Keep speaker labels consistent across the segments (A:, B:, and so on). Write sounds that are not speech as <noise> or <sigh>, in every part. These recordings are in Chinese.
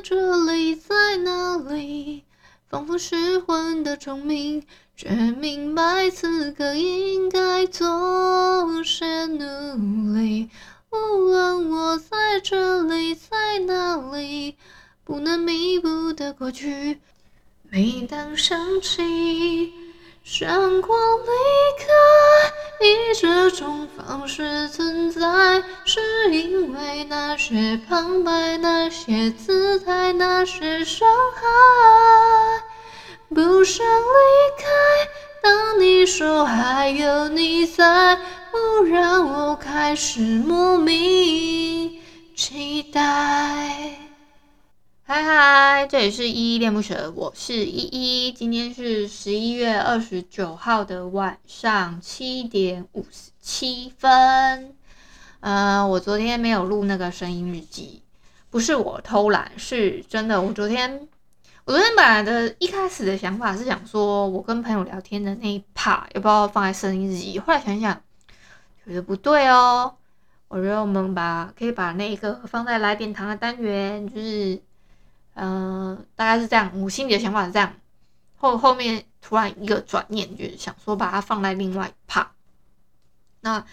A: 这里，在哪里？仿佛失魂的虫鸣，却明白此刻应该做些努力。无论我在这里，在哪里，不能弥补的过去，每当想起。想过离开，以这种方式存在，是因为那些旁白、那些姿态、那些伤害。不想离开，当你说还有你在，不让我开始莫名期待。嗨嗨，这里是依依恋不舍，我是依依。今天是十一月二十九号的晚上七点五十七分。呃，我昨天没有录那个声音日记，不是我偷懒，是真的。我昨天，我昨天本来的一开始的想法是想说，我跟朋友聊天的那一 part 要不要放在声音日记？后来想想，觉得不对哦。我觉得我们把可以把那个放在来点糖的单元，就是。嗯、大概是这样。我心里的想法是这样，后后面突然一个转念，就是想说把它放在另外一趴。那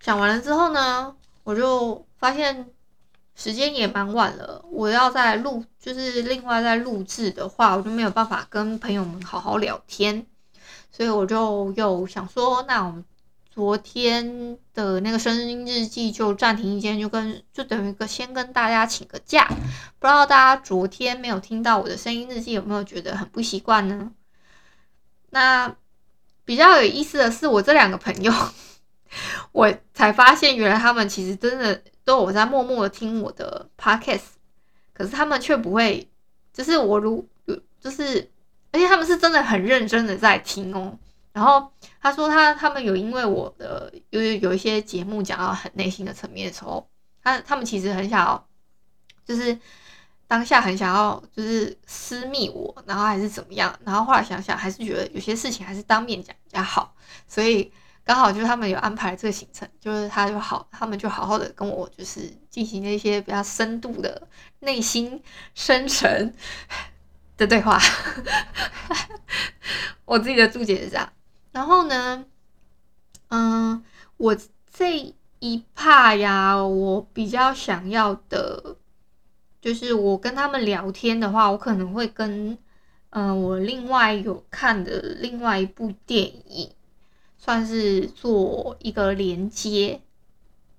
A: 想完了之后呢，我就发现时间也蛮晚了。我要再录，就是另外再录制的话，我就没有办法跟朋友们好好聊天，所以我就又想说，那我们。昨天的那个声音日记就暂停一天，就跟就等于个先跟大家请个假。不知道大家昨天没有听到我的声音日记，有没有觉得很不习惯呢？那比较有意思的是，我这两个朋友，<laughs> 我才发现原来他们其实真的都有在默默的听我的 podcast，可是他们却不会，就是我如就是，而且他们是真的很认真的在听哦。然后他说他他们有因为我的有有一些节目讲到很内心的层面的时候，他他们其实很想要，就是当下很想要就是私密我，然后还是怎么样，然后后来想想还是觉得有些事情还是当面讲比较好，所以刚好就是他们有安排这个行程，就是他就好，他们就好好的跟我就是进行了一些比较深度的内心深沉的对话，我自己的注解是这样。<laughs> 然后呢，嗯，我这一趴呀，我比较想要的，就是我跟他们聊天的话，我可能会跟，嗯，我另外有看的另外一部电影，算是做一个连接，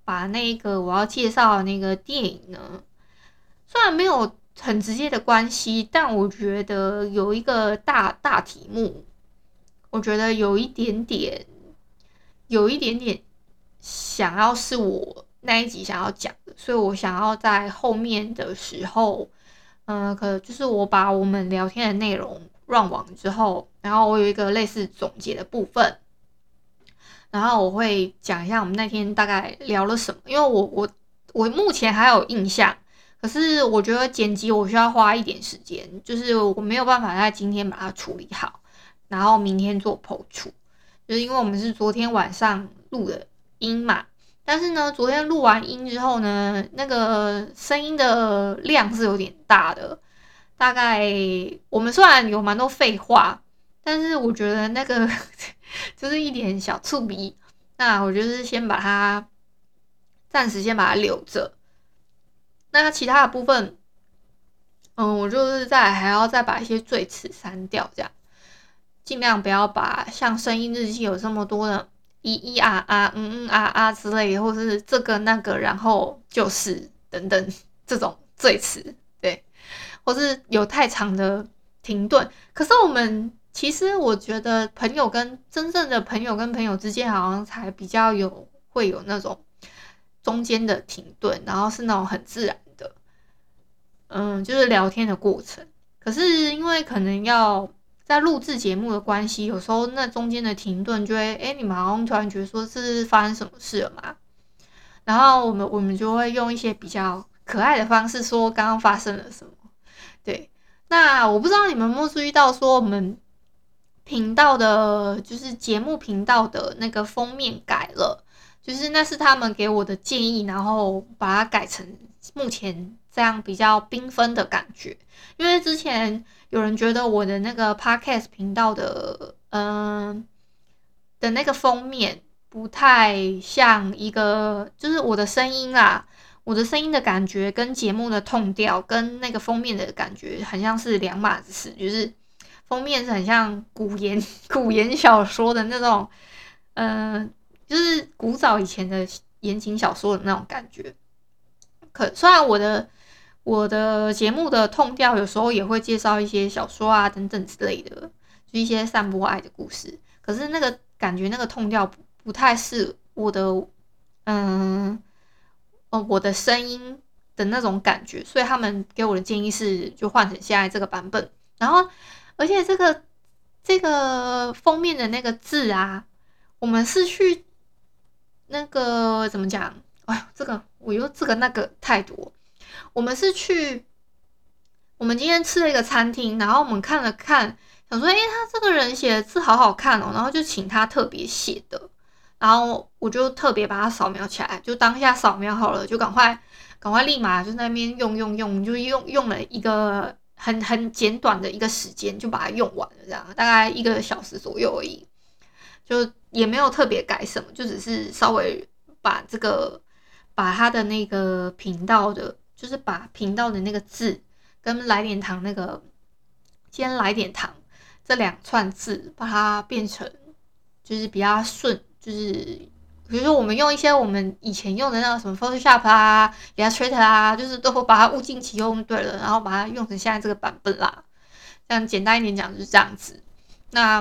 A: 把那个我要介绍的那个电影呢，虽然没有很直接的关系，但我觉得有一个大大题目。我觉得有一点点，有一点点想要是我那一集想要讲的，所以我想要在后面的时候，嗯、可就是我把我们聊天的内容 run 完之后，然后我有一个类似总结的部分，然后我会讲一下我们那天大概聊了什么，因为我我我目前还有印象，可是我觉得剪辑我需要花一点时间，就是我没有办法在今天把它处理好。然后明天做 po 出，就是因为我们是昨天晚上录的音嘛，但是呢，昨天录完音之后呢，那个声音的量是有点大的，大概我们虽然有蛮多废话，但是我觉得那个 <laughs> 就是一点小醋笔，那我就是先把它暂时先把它留着，那其他的部分，嗯，我就是在还要再把一些赘词删掉，这样。尽量不要把像声音日记有这么多的咿咿啊啊、嗯嗯啊啊之类，或是这个那个，然后就是等等这种赘词，对，或是有太长的停顿。可是我们其实我觉得朋友跟真正的朋友跟朋友之间，好像才比较有会有那种中间的停顿，然后是那种很自然的，嗯，就是聊天的过程。可是因为可能要在录制节目的关系，有时候那中间的停顿就会，哎，你们好像突然觉得说是发生什么事了嘛？然后我们我们就会用一些比较可爱的方式说刚刚发生了什么。对，那我不知道你们有没有注意到说我们频道的，就是节目频道的那个封面改了。就是那是他们给我的建议，然后把它改成目前这样比较缤纷的感觉。因为之前有人觉得我的那个 podcast 频道的，嗯、的那个封面不太像一个，就是我的声音啦，我的声音的感觉跟节目的 tone 调跟那个封面的感觉很像是两码子事。就是封面是很像古言 <laughs> 古言小说的那种，嗯、就是古早以前的言情小说的那种感觉，可虽然我的我的节目的痛调有时候也会介绍一些小说啊等等之类的，就一些散播爱的故事，可是那个感觉那个痛调不太是我的，嗯，哦，我的声音的那种感觉，所以他们给我的建议是就换成现在这个版本，然后而且这个这个封面的那个字啊，我们是去。那个怎么讲？哎呦，这个我又这个那个太多。我们是去，我们今天吃了一个餐厅，然后我们看了看，想说，哎，他这个人写的字好好看哦，然后就请他特别写的，然后我就特别把它扫描起来，就当下扫描好了，就赶快赶快立马就在那边用用用，就用用了一个很很简短的一个时间就把它用完了，这样大概一个小时左右而已。就也没有特别改什么，就只是稍微把这个把他的那个频道的，就是把频道的那个字跟来点糖那个先来点糖这两串字，把它变成就是比较顺，就是比如说我们用一些我们以前用的那个什么 Photoshop 啊、Illustrator 啊，就是都会把它物尽其用，对了，然后把它用成现在这个版本啦。这样简单一点讲就是这样子。那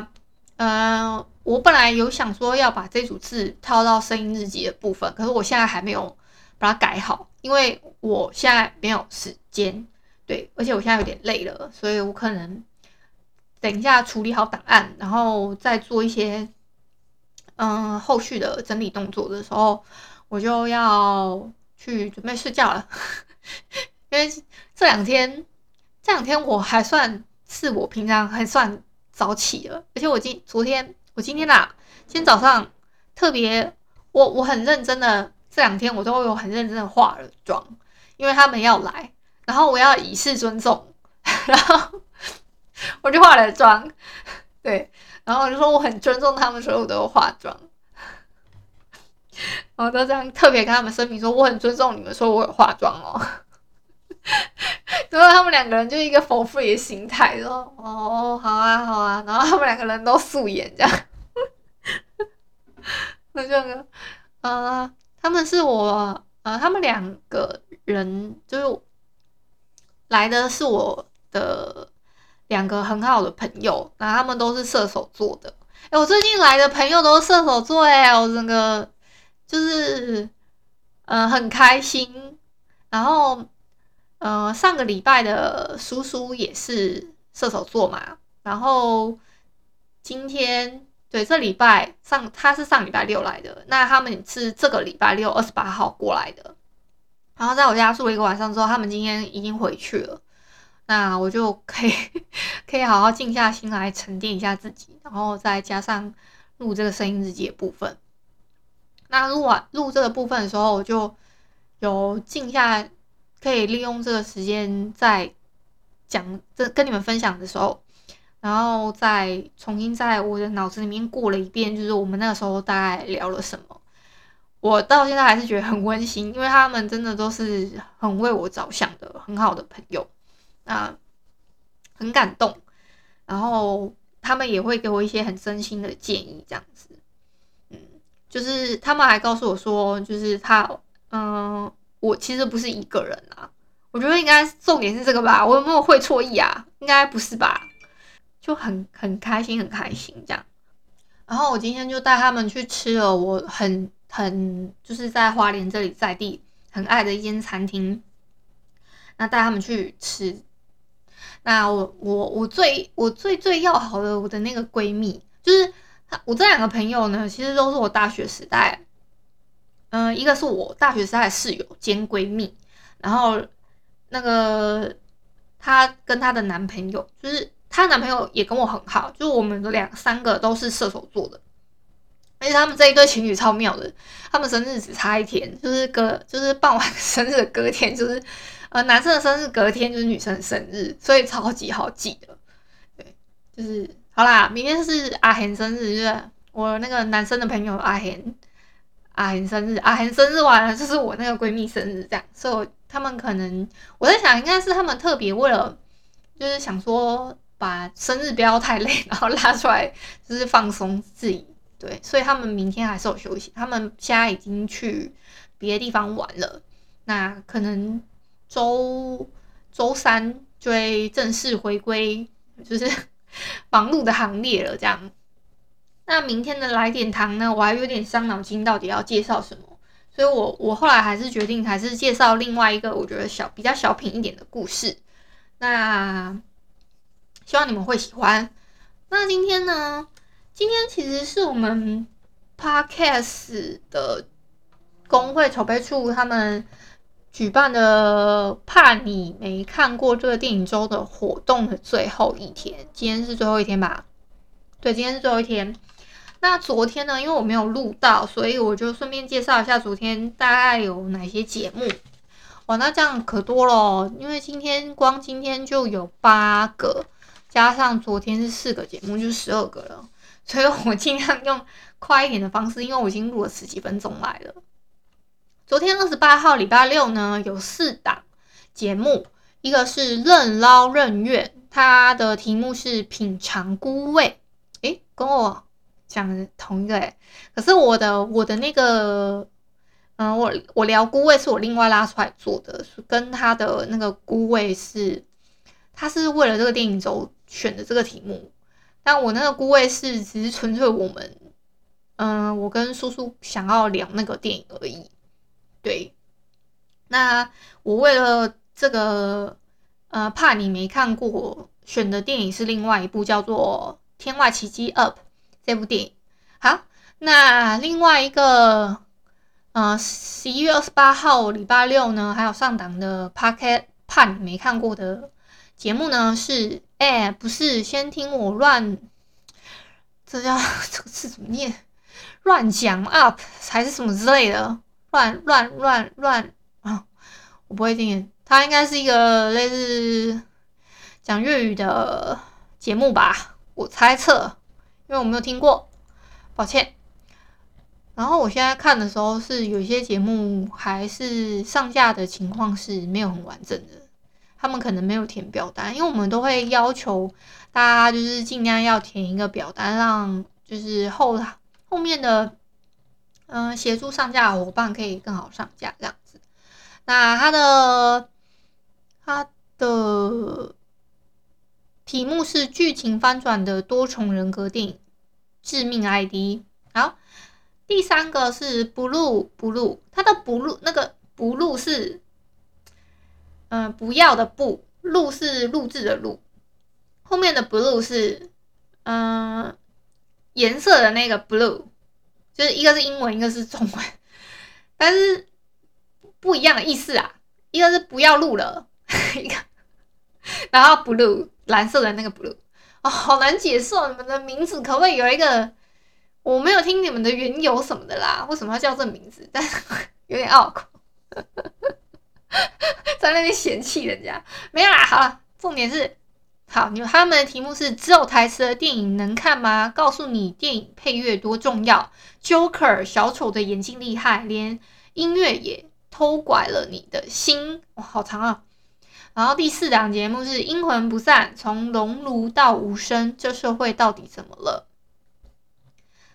A: 嗯。呃我本来有想说要把这组字套到声音日记的部分，可是我现在还没有把它改好，因为我现在没有时间，对，而且我现在有点累了，所以我可能等一下处理好档案，然后再做一些嗯后续的整理动作的时候，我就要去准备睡觉了，<laughs> 因为这两天这两天我还算是我平常还算早起了，而且我今昨天。我今天呐、啊，今天早上特别，我我很认真的，这两天我都有很认真的化了妆，因为他们要来，然后我要以示尊重，<laughs> 然后我就化了妆，对，然后我就说我很尊重他们，所以我都有化妆，我都这样特别跟他们声明说我很尊重你们，说我有化妆哦。<laughs> 然后他们两个人就一个 for free 的心态，说哦，好啊，好啊。然后他们两个人都素颜这样，<laughs> 那这个，呃，他们是我，呃，他们两个人就是来的是我的两个很好的朋友，然后他们都是射手座的。哎，我最近来的朋友都是射手座，哎，我整个就是，呃，很开心，然后。呃，上个礼拜的叔叔也是射手座嘛，然后今天对，这礼拜上他是上礼拜六来的，那他们是这个礼拜六二十八号过来的，然后在我家住了一个晚上之后，他们今天已经回去了，那我就可以 <laughs> 可以好好静下心来沉淀一下自己，然后再加上录这个声音日记的部分。那录完录这个部分的时候，我就有静下。可以利用这个时间在讲这跟你们分享的时候，然后再重新在我的脑子里面过了一遍，就是我们那个时候大概聊了什么。我到现在还是觉得很温馨，因为他们真的都是很为我着想的很好的朋友，啊，很感动。然后他们也会给我一些很真心的建议，这样子，嗯，就是他们还告诉我说，就是他，嗯。我其实不是一个人啊，我觉得应该重点是这个吧。我有没有会错意啊？应该不是吧？就很很开心，很开心这样。然后我今天就带他们去吃了我很很就是在花莲这里在地很爱的一间餐厅，那带他们去吃。那我我我最我最最要好的我的那个闺蜜，就是我这两个朋友呢，其实都是我大学时代，嗯、一个是我大学时代的室友兼闺蜜，然后那个她跟她的男朋友，就是她男朋友也跟我很好，就我们的两三个都是射手座的。而且他们这一对情侣超妙的，他们生日只差一天，就是隔就是傍晚生日的隔天，就是呃男生的生日隔天就是女生的生日，所以超级好记的。对，就是好啦，明天是阿贤生日，就是我那个男生的朋友阿贤，阿贤生日，阿贤生日完了就是我那个闺蜜生日，这样，所以他们可能我在想，应该是他们特别为了，就是想说把生日不要太累，然后拉出来就是放松自己。对，所以他们明天还是有休息。他们现在已经去别的地方玩了。那可能周周三就会正式回归，就是 <laughs> 忙碌的行列了。这样。那明天的来点糖呢？我还有点伤脑筋，到底要介绍什么？所以我我后来还是决定，还是介绍另外一个我觉得小比较小品一点的故事。那希望你们会喜欢。那今天呢？今天其实是我们 Podcast 的公会筹备处他们举办的“怕你没看过这个电影周”的活动的最后一天。今天是最后一天吧？对，今天是最后一天。那昨天呢？因为我没有录到，所以我就顺便介绍一下昨天大概有哪些节目。哇，那这样可多了，因为今天光今天就有八个，加上昨天是四个节目，就十二个了。所以我尽量用快一点的方式，因为我已经录了十几分钟来了。昨天二十八号礼拜六呢，有四档节目，一个是任捞任怨，它的题目是品尝菇味，诶，跟我讲的同一个诶，可是我的我的那个，嗯、我我聊菇味是我另外拉出来做的，跟他的那个菇味是，他是为了这个电影周选的这个题目。但我那个菇味是只是纯粹我们，嗯、我跟叔叔想要聊那个电影而已。对，那我为了这个，呃，怕你没看过，选的电影是另外一部叫做《天外奇迹 Up》这部电影。好，那另外一个，呃，十一月二十八号礼拜六呢，还有上档的 Pocket，怕你没看过的节目呢是。哎、不是，先听我乱，这叫 <laughs> 这个字怎么念？乱讲 up 还是什么之类的？乱乱乱乱啊！我不会听，它应该是一个类似讲粤语的节目吧？我猜测，因为我没有听过，抱歉。然后我现在看的时候，是有些节目还是上架的情况是没有很完整的。他们可能没有填表单，因为我们都会要求大家就是尽量要填一个表单，让就是后后面的嗯、协助上架的伙伴可以更好上架这样子。那它的它的题目是剧情翻转的多重人格电影《致命 ID》。好，第三个是 Blue Blue，它的 Blue 那个 Blue 是。嗯，不要的不，录是录制的录，后面的 blue 是嗯颜色的那个 blue，就是一个是英文，一个是中文，<laughs> 但是不一样的意思啊，一个是不要录了，<laughs> 一个然后 blue 蓝色的那个 blue，哦，好难解释哦，你们的名字可不可以有一个？我没有听你们的缘由什么的啦，为什么要叫这名字？但是 <laughs> 有点拗口。<laughs> 在那边嫌弃人家没有啦，好了，重点是好，你他们的题目是只有台词的电影能看吗？告诉你电影配乐多重要，Joker 小丑的眼睛厉害，连音乐也偷拐了你的心，哇，好长啊！然后第四档节目是阴魂不散，从熔炉到无声，这社会到底怎么了？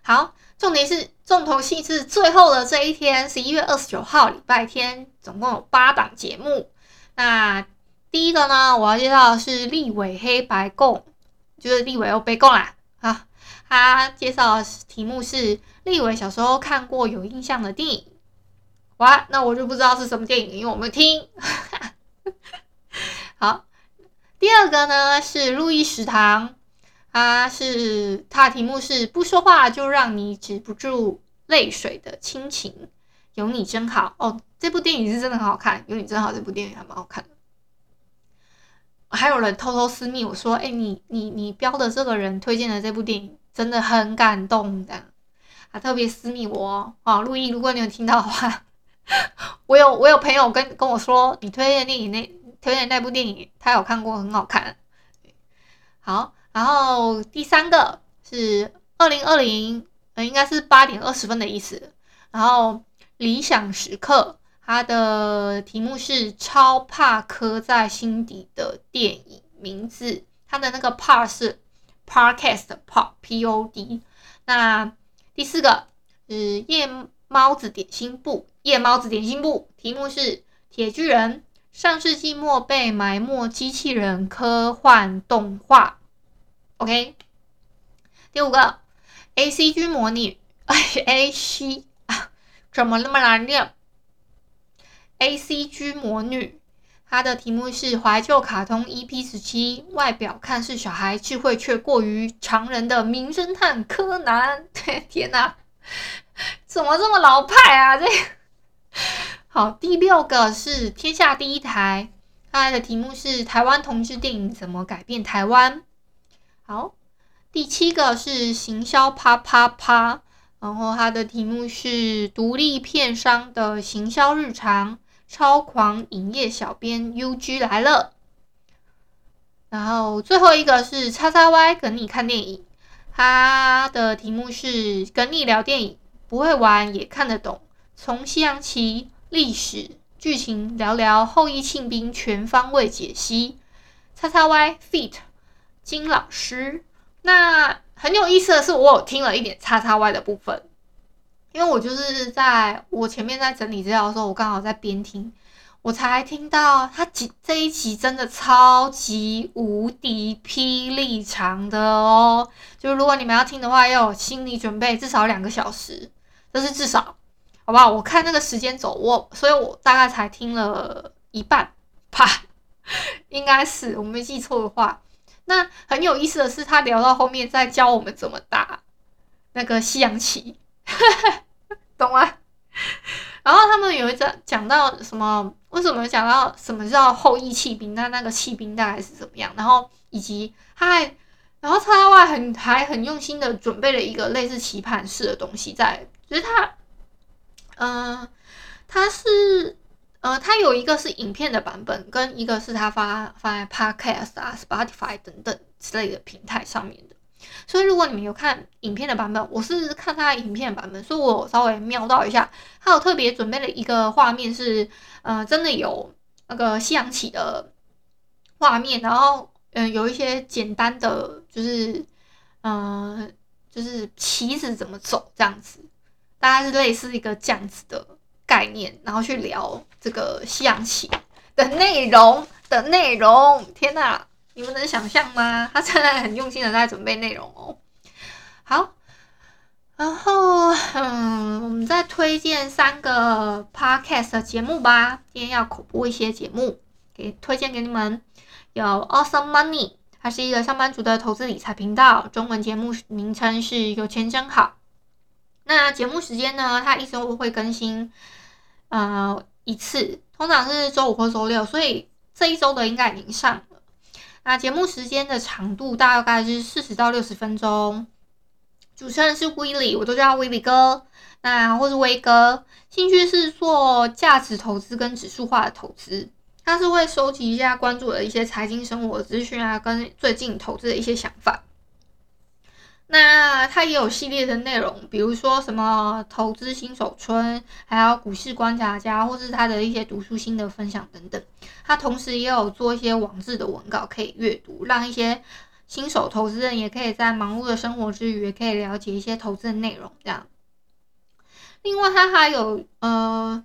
A: 好。重点是重头戏是最后的这一天，十一月二十九号礼拜天，总共有八档节目。那第一个呢，我要介绍的是立伟黑白共，就是立伟又被共啦。啊，他介绍的题目是立伟小时候看过有印象的电影，哇，那我就不知道是什么电影，因为我没有听。<laughs> 好，第二个呢是路易食堂，它是它的题目是不说话就让你止不住泪水的亲情，有你真好哦。这部电影是真的很好看，有你真好，这部电影还蛮好看的。还有人偷偷私密我说，哎，你你你标的这个人推荐的这部电影真的很感动，这样还特别私密我哦。啊，路易，如果你有听到的话，<laughs> 我有我有朋友跟跟我说，你推荐电影那推荐那部电影，他有看过，很好看。好，然后第三个是二零二零，呃，应该是八点二十分的意思。然后理想时刻。它的题目是超怕刻在心底的电影名字，它的那个怕是 “podcast” pod，p o d。那第四个是夜猫子点心部，夜猫子点心部题目是铁巨人，上世纪末被埋没机器人科幻动画。OK，第五个 A C G 魔女，A C 啊，怎么那么难念？A C G 魔女，它的题目是怀旧卡通 E P 十七，外表看似小孩，智慧却过于常人的名侦探柯南。<laughs> 天哪，怎么这么老派啊？这好，第六个是天下第一台，它的题目是台湾同志电影怎么改变台湾。好，第七个是行销啪啪啪，然后它的题目是独立片商的行销日常。超狂影业小编 UG 来了，然后最后一个是叉叉 Y 跟你看电影，它的题目是跟你聊电影，不会玩也看得懂，从西洋棋、历史、剧情聊聊后羿弃兵，全方位解析。叉叉 Y feat. 金老师，那很有意思的是，我有听了一点叉叉 Y 的部分。因为我就是在我前面在整理资料的时候，我刚好在边听，我才听到他几这一集真的超级无敌霹雳长的哦！就是如果你们要听的话，要有心理准备，至少两个小时，这是至少，好不好？我看那个时间轴，我所以，我大概才听了一半，啪，应该是我没记错的话。那很有意思的是，他聊到后面在教我们怎么打那个西洋棋。<laughs> 懂吗？然后他们有一阵讲到什么？为什么讲到什么叫后羿弃兵？那那个弃兵大概是怎么样？然后以及他还，然后他外很还很用心的准备了一个类似棋盘式的东西在，就是他，嗯、他是呃，它有一个是影片的版本，跟一个是他发发在 Podcast 啊、Spotify 等等之类的平台上面的。所以，如果你们有看影片的版本，我是看他影片的版本，所以我稍微瞄到一下，他有特别准备了一个画面是，呃，真的有那个夕阳起的画面，然后嗯、有一些简单的，就是嗯、就是棋子怎么走这样子，大概是类似一个这样子的概念，然后去聊这个西洋棋的内容的内容。天哪！你们能想象吗？他真的很用心的在准备内容哦。好，然后嗯，我们再推荐三个 podcast 的节目吧。今天要口播一些节目，给推荐给你们。有 Awesome Money，它是一个上班族的投资理财频道，中文节目名称是有钱真好。那节目时间呢？它一周会更新呃一次，通常是周五或周六，所以这一周的应该已经上了。那节目时间的长度大概是四十到六十分钟。主持人是威利，我都叫他威利哥，那或是威哥。兴趣是做价值投资跟指数化的投资，他是会收集一下关注的一些财经生活资讯啊，跟最近投资的一些想法。那他也有系列的内容，比如说什么投资新手村，还有股市观察家，或是他的一些读书心得分享等等。他同时也有做一些网志的文稿可以阅读，让一些新手投资人也可以在忙碌的生活之余，也可以了解一些投资的内容。这样。另外，他还有呃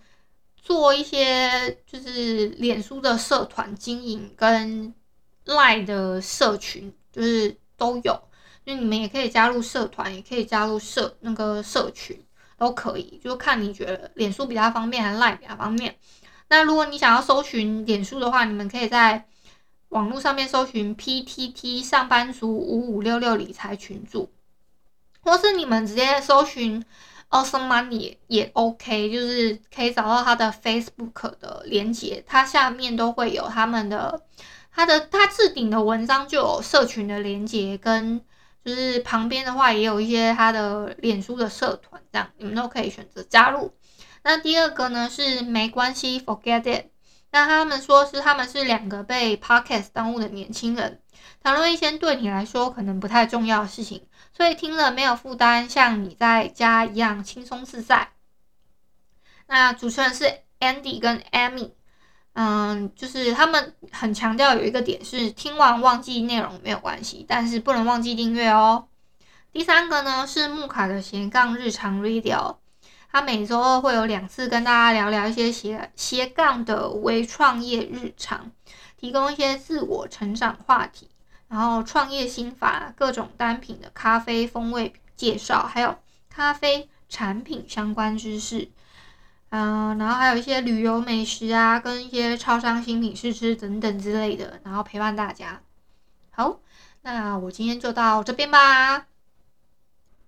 A: 做一些就是脸书的社团经营跟 LINE 的社群，就是都有。就你们也可以加入社团，也可以加入社那个社群，都可以，就看你觉得脸书比较方便还是 Line 比较方便。那如果你想要搜寻脸书的话，你们可以在网络上面搜寻 PTT 上班族五五六六理财群组，或是你们直接搜寻 Awesome Money 也 OK，就是可以找到他的 Facebook 的连结，它下面都会有他们的，他的他置顶的文章就有社群的连结，跟就是旁边的话也有一些他的脸书的社团，这样你们都可以选择加入。那第二个呢是没关系，Forget it。那他们说是他们是两个被 Podcast 耽误的年轻人，谈论一些对你来说可能不太重要的事情，所以听了没有负担，像你在家一样轻松自在。那主持人是 Andy 跟 Amy，嗯，就是他们很强调有一个点是听完忘记内容没有关系，但是不能忘记订阅哦。第三个呢是木卡的斜杠日常 Radio。他每周二会有两次跟大家聊聊一些斜斜杠的微创业日常，提供一些自我成长话题，然后创业心法、各种单品的咖啡风味介绍，还有咖啡产品相关知识，嗯，然后还有一些旅游美食啊，跟一些超商新品试吃等等之类的，然后陪伴大家。好，那我今天就到这边吧，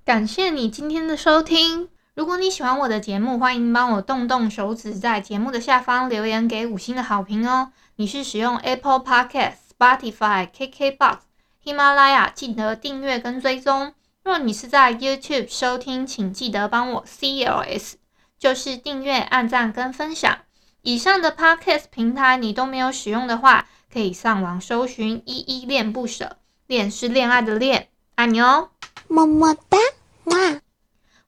A: 感谢你今天的收听。如果你喜欢我的节目，欢迎帮我动动手指，在节目的下方留言给五星的好评哦。你是使用 Apple Podcast、Spotify、KKBox、喜马拉雅，记得订阅跟追踪。若你是在 YouTube 收听，请记得帮我 CLS，就是订阅、按赞跟分享。以上的 Podcast 平台你都没有使用的话，可以上网搜寻“依依恋不舍”，恋是恋爱的恋，爱你哦，么么哒，哇。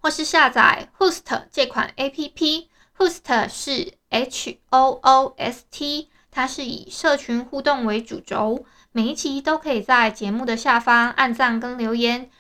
A: 或是下载 Hoost 这款 APP，Hoost 是 H O O S T，它是以社群互动为主轴，每一期都可以在节目的下方按赞跟留言，